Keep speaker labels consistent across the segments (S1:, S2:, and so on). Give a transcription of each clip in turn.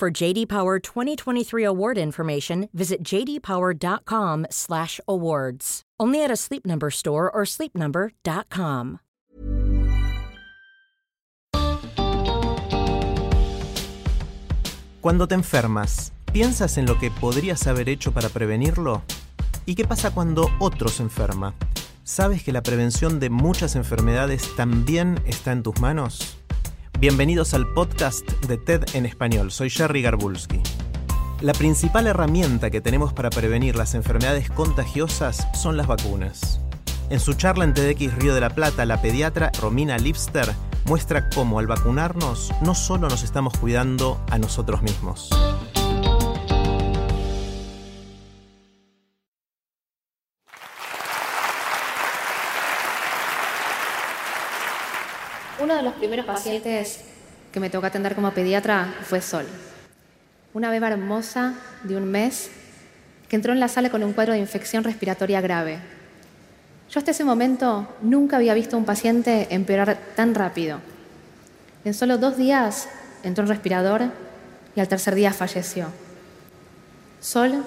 S1: For JD Power 2023 award information, visit jdpower.com/awards. Only at a Sleep Number store or sleepnumber.com.
S2: Cuando te enfermas, ¿piensas en lo que podrías haber hecho para prevenirlo? ¿Y qué pasa cuando otro se enferma? ¿Sabes que la prevención de muchas enfermedades también está en tus manos? Bienvenidos al podcast de TED en español. Soy Jerry Garbulski. La principal herramienta que tenemos para prevenir las enfermedades contagiosas son las vacunas. En su charla en TEDx Río de la Plata, la pediatra Romina Lipster muestra cómo al vacunarnos no solo nos estamos cuidando a nosotros mismos.
S3: Primeros pacientes que me tocó atender como pediatra fue Sol, una beba hermosa de un mes que entró en la sala con un cuadro de infección respiratoria grave. Yo hasta ese momento nunca había visto a un paciente empeorar tan rápido. En solo dos días entró en respirador y al tercer día falleció. Sol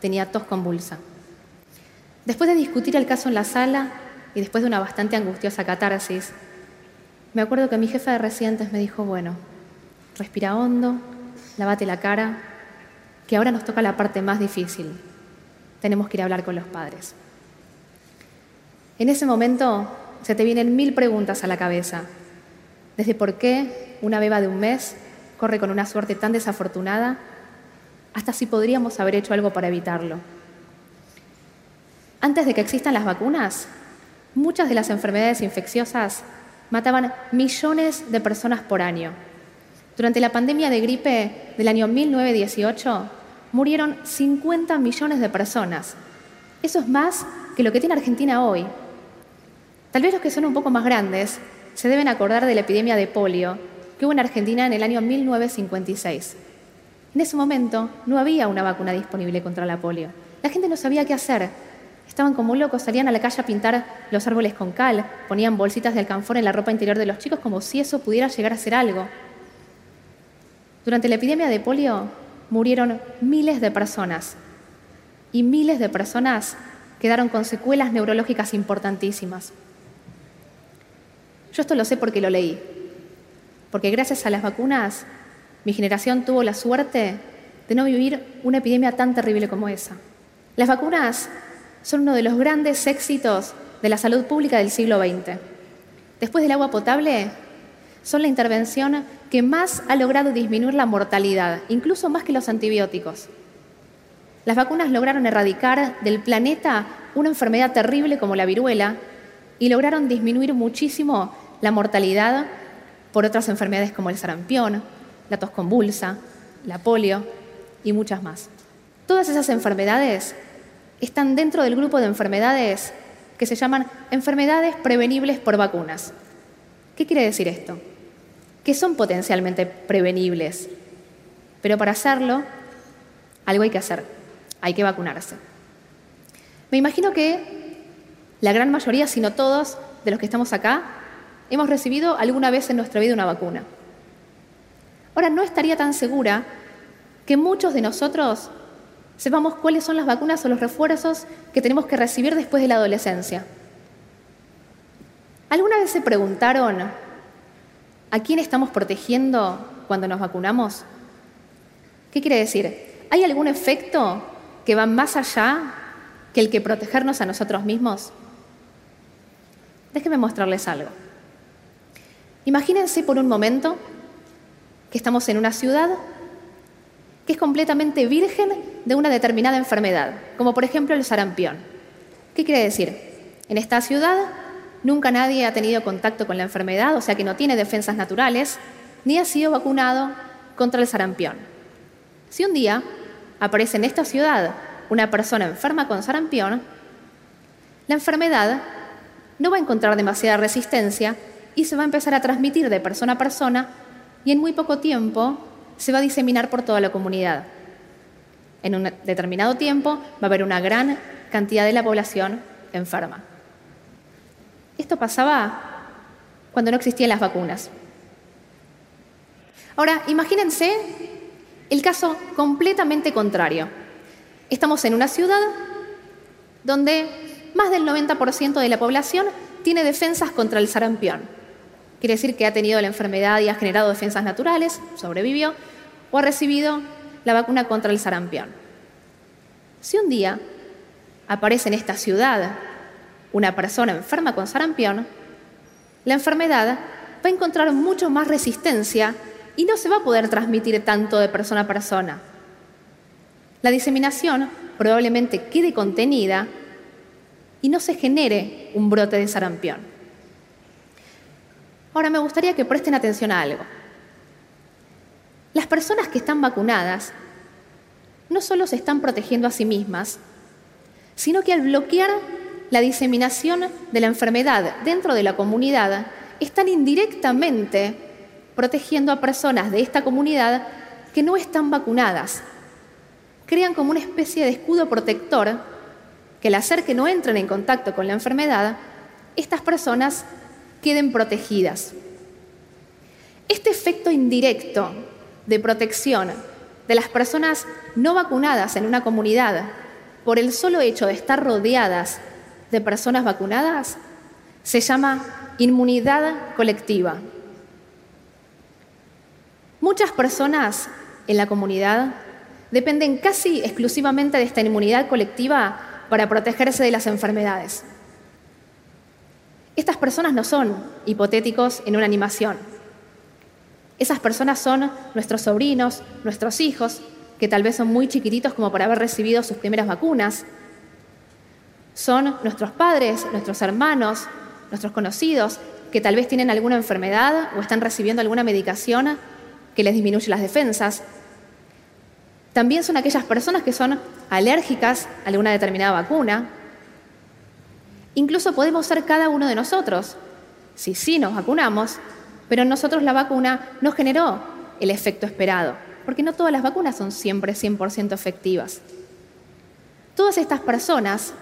S3: tenía tos convulsa. Después de discutir el caso en la sala y después de una bastante angustiosa catarsis, me acuerdo que mi jefa de residentes me dijo, bueno, respira hondo, lávate la cara, que ahora nos toca la parte más difícil. Tenemos que ir a hablar con los padres. En ese momento se te vienen mil preguntas a la cabeza. Desde por qué una beba de un mes corre con una suerte tan desafortunada, hasta si podríamos haber hecho algo para evitarlo. Antes de que existan las vacunas, muchas de las enfermedades infecciosas mataban millones de personas por año. Durante la pandemia de gripe del año 1918 murieron 50 millones de personas. Eso es más que lo que tiene Argentina hoy. Tal vez los que son un poco más grandes se deben acordar de la epidemia de polio que hubo en Argentina en el año 1956. En ese momento no había una vacuna disponible contra la polio. La gente no sabía qué hacer Estaban como locos, salían a la calle a pintar los árboles con cal, ponían bolsitas de alcanfor en la ropa interior de los chicos como si eso pudiera llegar a ser algo. Durante la epidemia de polio murieron miles de personas y miles de personas quedaron con secuelas neurológicas importantísimas. Yo esto lo sé porque lo leí, porque gracias a las vacunas mi generación tuvo la suerte de no vivir una epidemia tan terrible como esa. Las vacunas son uno de los grandes éxitos de la salud pública del siglo XX. Después del agua potable, son la intervención que más ha logrado disminuir la mortalidad, incluso más que los antibióticos. Las vacunas lograron erradicar del planeta una enfermedad terrible como la viruela y lograron disminuir muchísimo la mortalidad por otras enfermedades como el sarampión, la tos convulsa, la polio y muchas más. Todas esas enfermedades están dentro del grupo de enfermedades que se llaman enfermedades prevenibles por vacunas. ¿Qué quiere decir esto? Que son potencialmente prevenibles, pero para hacerlo, algo hay que hacer, hay que vacunarse. Me imagino que la gran mayoría, si no todos, de los que estamos acá, hemos recibido alguna vez en nuestra vida una vacuna. Ahora, no estaría tan segura que muchos de nosotros sepamos cuáles son las vacunas o los refuerzos que tenemos que recibir después de la adolescencia. ¿Alguna vez se preguntaron a quién estamos protegiendo cuando nos vacunamos? ¿Qué quiere decir? ¿Hay algún efecto que va más allá que el que protegernos a nosotros mismos? Déjenme mostrarles algo. Imagínense por un momento que estamos en una ciudad que es completamente virgen de una determinada enfermedad, como por ejemplo el sarampión. ¿Qué quiere decir? En esta ciudad nunca nadie ha tenido contacto con la enfermedad, o sea que no tiene defensas naturales, ni ha sido vacunado contra el sarampión. Si un día aparece en esta ciudad una persona enferma con sarampión, la enfermedad no va a encontrar demasiada resistencia y se va a empezar a transmitir de persona a persona y en muy poco tiempo se va a diseminar por toda la comunidad. En un determinado tiempo va a haber una gran cantidad de la población enferma. Esto pasaba cuando no existían las vacunas. Ahora, imagínense el caso completamente contrario. Estamos en una ciudad donde más del 90% de la población tiene defensas contra el sarampión. Quiere decir que ha tenido la enfermedad y ha generado defensas naturales, sobrevivió, o ha recibido la vacuna contra el sarampión. Si un día aparece en esta ciudad una persona enferma con sarampión, la enfermedad va a encontrar mucho más resistencia y no se va a poder transmitir tanto de persona a persona. La diseminación probablemente quede contenida y no se genere un brote de sarampión. Ahora me gustaría que presten atención a algo. Las personas que están vacunadas no solo se están protegiendo a sí mismas, sino que al bloquear la diseminación de la enfermedad dentro de la comunidad, están indirectamente protegiendo a personas de esta comunidad que no están vacunadas. Crean como una especie de escudo protector que al hacer que no entren en contacto con la enfermedad, estas personas queden protegidas. Este efecto indirecto de protección de las personas no vacunadas en una comunidad por el solo hecho de estar rodeadas de personas vacunadas se llama inmunidad colectiva. Muchas personas en la comunidad dependen casi exclusivamente de esta inmunidad colectiva para protegerse de las enfermedades. Estas personas no son hipotéticos en una animación. Esas personas son nuestros sobrinos, nuestros hijos, que tal vez son muy chiquititos como para haber recibido sus primeras vacunas. Son nuestros padres, nuestros hermanos, nuestros conocidos, que tal vez tienen alguna enfermedad o están recibiendo alguna medicación que les disminuye las defensas. También son aquellas personas que son alérgicas a alguna determinada vacuna, Incluso podemos ser cada uno de nosotros. Si sí nos vacunamos, pero en nosotros la vacuna no generó el efecto esperado, porque no todas las vacunas son siempre 100% efectivas. Todas estas personas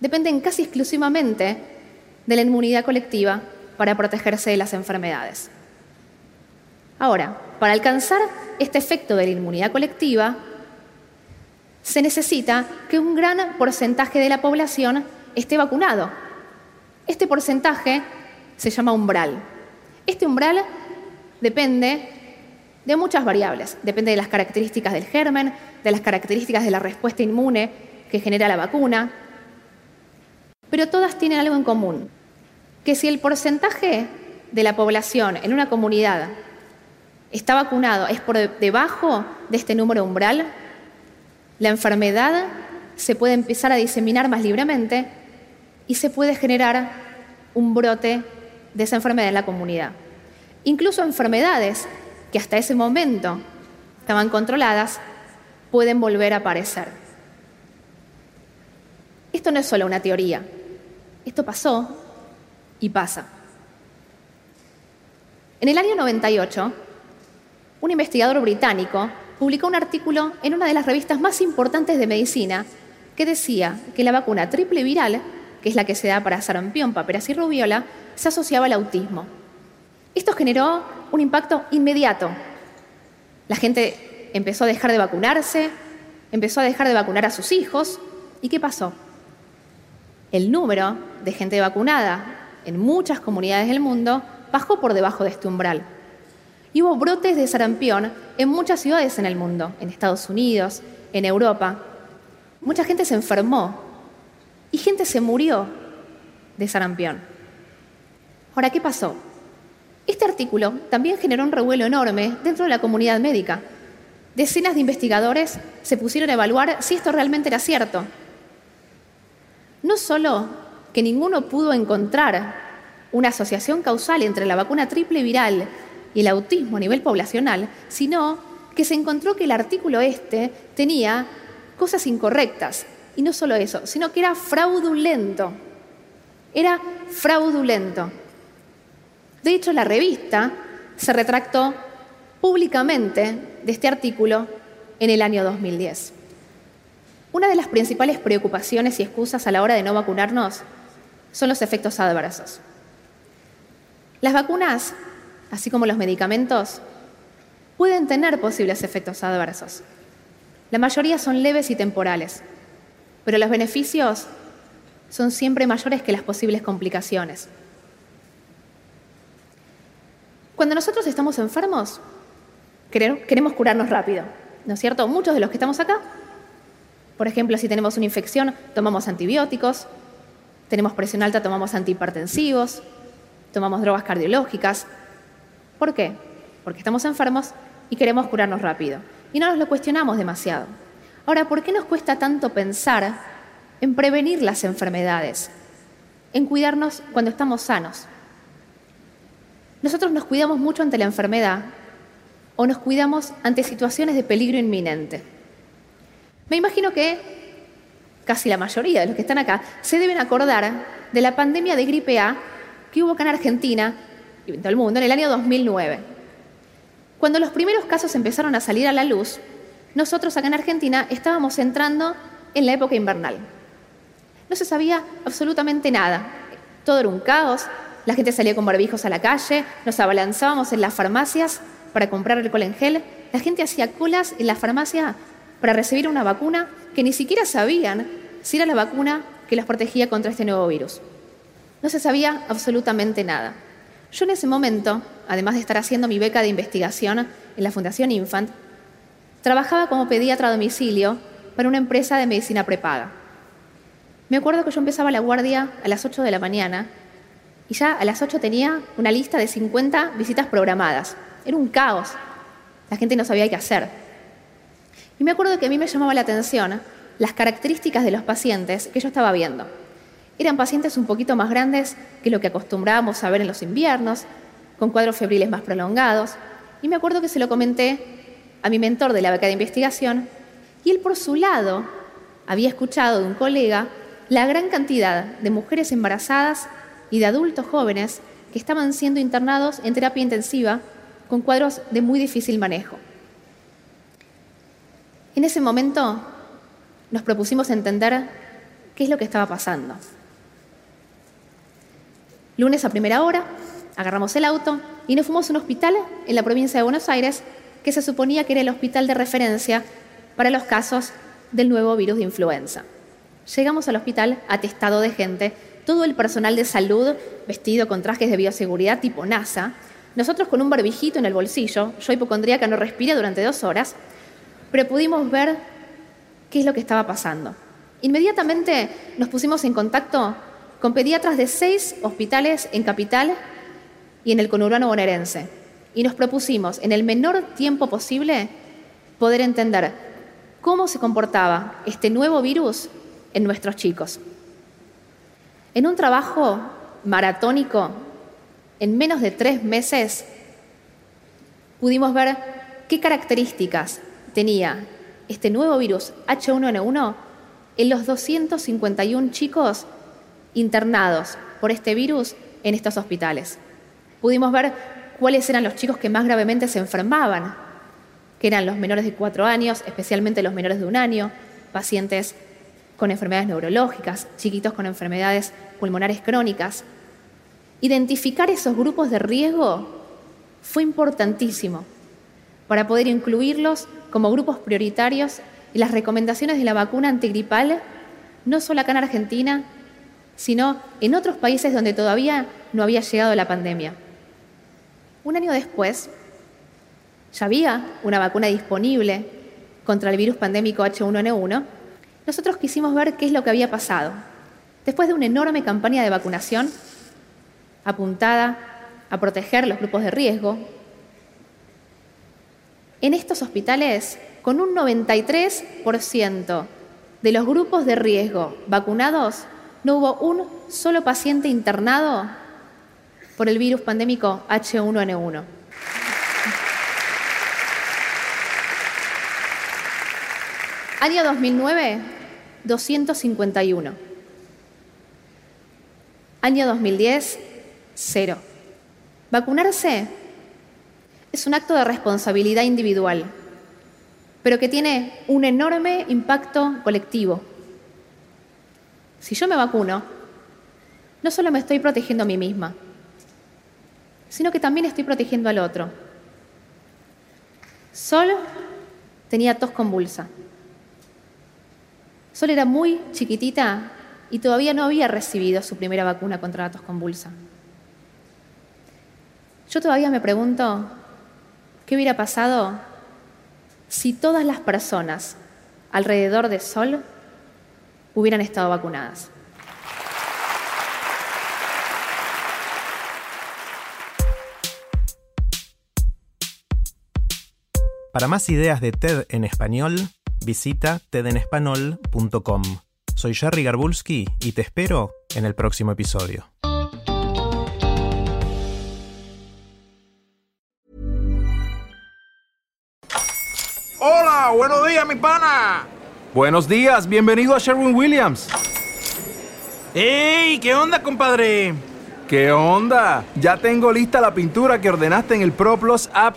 S3: dependen casi exclusivamente de la inmunidad colectiva para protegerse de las enfermedades. Ahora, para alcanzar este efecto de la inmunidad colectiva, se necesita que un gran porcentaje de la población esté vacunado. Este porcentaje se llama umbral. Este umbral depende de muchas variables. Depende de las características del germen, de las características de la respuesta inmune que genera la vacuna. Pero todas tienen algo en común, que si el porcentaje de la población en una comunidad está vacunado es por debajo de este número umbral, la enfermedad se puede empezar a diseminar más libremente y se puede generar un brote de esa enfermedad en la comunidad. Incluso enfermedades que hasta ese momento estaban controladas pueden volver a aparecer. Esto no es solo una teoría, esto pasó y pasa. En el año 98, un investigador británico publicó un artículo en una de las revistas más importantes de medicina que decía que la vacuna triple viral que es la que se da para sarampión, paperas y rubiola, se asociaba al autismo. Esto generó un impacto inmediato. La gente empezó a dejar de vacunarse, empezó a dejar de vacunar a sus hijos. ¿Y qué pasó? El número de gente vacunada en muchas comunidades del mundo bajó por debajo de este umbral. Y hubo brotes de sarampión en muchas ciudades en el mundo, en Estados Unidos, en Europa. Mucha gente se enfermó y gente se murió de sarampión. Ahora, ¿qué pasó? Este artículo también generó un revuelo enorme dentro de la comunidad médica. Decenas de investigadores se pusieron a evaluar si esto realmente era cierto. No solo que ninguno pudo encontrar una asociación causal entre la vacuna triple viral y el autismo a nivel poblacional, sino que se encontró que el artículo este tenía cosas incorrectas. Y no solo eso, sino que era fraudulento. Era fraudulento. De hecho, la revista se retractó públicamente de este artículo en el año 2010. Una de las principales preocupaciones y excusas a la hora de no vacunarnos son los efectos adversos. Las vacunas, así como los medicamentos, pueden tener posibles efectos adversos. La mayoría son leves y temporales, pero los beneficios son siempre mayores que las posibles complicaciones. Cuando nosotros estamos enfermos, queremos curarnos rápido, ¿no es cierto? Muchos de los que estamos acá, por ejemplo, si tenemos una infección, tomamos antibióticos, tenemos presión alta, tomamos antihipertensivos, tomamos drogas cardiológicas. ¿Por qué? Porque estamos enfermos y queremos curarnos rápido. Y no nos lo cuestionamos demasiado. Ahora, ¿por qué nos cuesta tanto pensar en prevenir las enfermedades? En cuidarnos cuando estamos sanos. Nosotros nos cuidamos mucho ante la enfermedad o nos cuidamos ante situaciones de peligro inminente. Me imagino que casi la mayoría de los que están acá se deben acordar de la pandemia de gripe A que hubo acá en Argentina y en todo el mundo en el año 2009. Cuando los primeros casos empezaron a salir a la luz, nosotros acá en Argentina estábamos entrando en la época invernal. No se sabía absolutamente nada. Todo era un caos. La gente salía con barbijos a la calle, nos abalanzábamos en las farmacias para comprar alcohol en gel. La gente hacía colas en la farmacia para recibir una vacuna que ni siquiera sabían si era la vacuna que los protegía contra este nuevo virus. No se sabía absolutamente nada. Yo en ese momento, además de estar haciendo mi beca de investigación en la Fundación Infant, trabajaba como pediatra a domicilio para una empresa de medicina prepaga. Me acuerdo que yo empezaba la guardia a las 8 de la mañana y ya a las 8 tenía una lista de 50 visitas programadas. Era un caos. La gente no sabía qué hacer. Y me acuerdo que a mí me llamaba la atención las características de los pacientes que yo estaba viendo. Eran pacientes un poquito más grandes que lo que acostumbrábamos a ver en los inviernos, con cuadros febriles más prolongados, y me acuerdo que se lo comenté a mi mentor de la beca de investigación, y él por su lado había escuchado de un colega la gran cantidad de mujeres embarazadas y de adultos jóvenes que estaban siendo internados en terapia intensiva con cuadros de muy difícil manejo. En ese momento nos propusimos entender qué es lo que estaba pasando. Lunes a primera hora, agarramos el auto y nos fuimos a un hospital en la provincia de Buenos Aires que se suponía que era el hospital de referencia para los casos del nuevo virus de influenza. Llegamos al hospital atestado de gente, todo el personal de salud vestido con trajes de bioseguridad tipo NASA, nosotros con un barbijito en el bolsillo, yo hipocondríaca no respiré durante dos horas, pero pudimos ver qué es lo que estaba pasando. Inmediatamente nos pusimos en contacto con pediatras de seis hospitales en Capital y en el conurbano bonaerense. Y nos propusimos, en el menor tiempo posible, poder entender cómo se comportaba este nuevo virus en nuestros chicos. En un trabajo maratónico, en menos de tres meses, pudimos ver qué características tenía este nuevo virus H1N1 en los 251 chicos internados por este virus en estos hospitales. Pudimos ver cuáles eran los chicos que más gravemente se enfermaban, que eran los menores de cuatro años, especialmente los menores de un año, pacientes con enfermedades neurológicas, chiquitos con enfermedades pulmonares crónicas. Identificar esos grupos de riesgo fue importantísimo para poder incluirlos como grupos prioritarios en las recomendaciones de la vacuna antigripal, no solo acá en Argentina, sino en otros países donde todavía no había llegado la pandemia. Un año después, ya había una vacuna disponible contra el virus pandémico H1N1, nosotros quisimos ver qué es lo que había pasado. Después de una enorme campaña de vacunación apuntada a proteger los grupos de riesgo, en estos hospitales, con un 93% de los grupos de riesgo vacunados, no hubo un solo paciente internado por el virus pandémico H1N1. Año 2009, 251. Año 2010, cero. Vacunarse es un acto de responsabilidad individual, pero que tiene un enorme impacto colectivo. Si yo me vacuno, no solo me estoy protegiendo a mí misma, sino que también estoy protegiendo al otro. Solo tenía tos convulsa. Sol era muy chiquitita y todavía no había recibido su primera vacuna contra la tos convulsa. Yo todavía me pregunto, ¿qué hubiera pasado si todas las personas alrededor de Sol hubieran estado vacunadas?
S2: Para más ideas de TED en español, visita tedenespanol.com. Soy Jerry Garbulski y te espero en el próximo episodio.
S4: Hola, buenos días, mi pana.
S5: Buenos días, bienvenido a Sherwin Williams.
S4: ¡Ey! ¿Qué onda, compadre?
S5: ¿Qué onda? Ya tengo lista la pintura que ordenaste en el ProPlus app.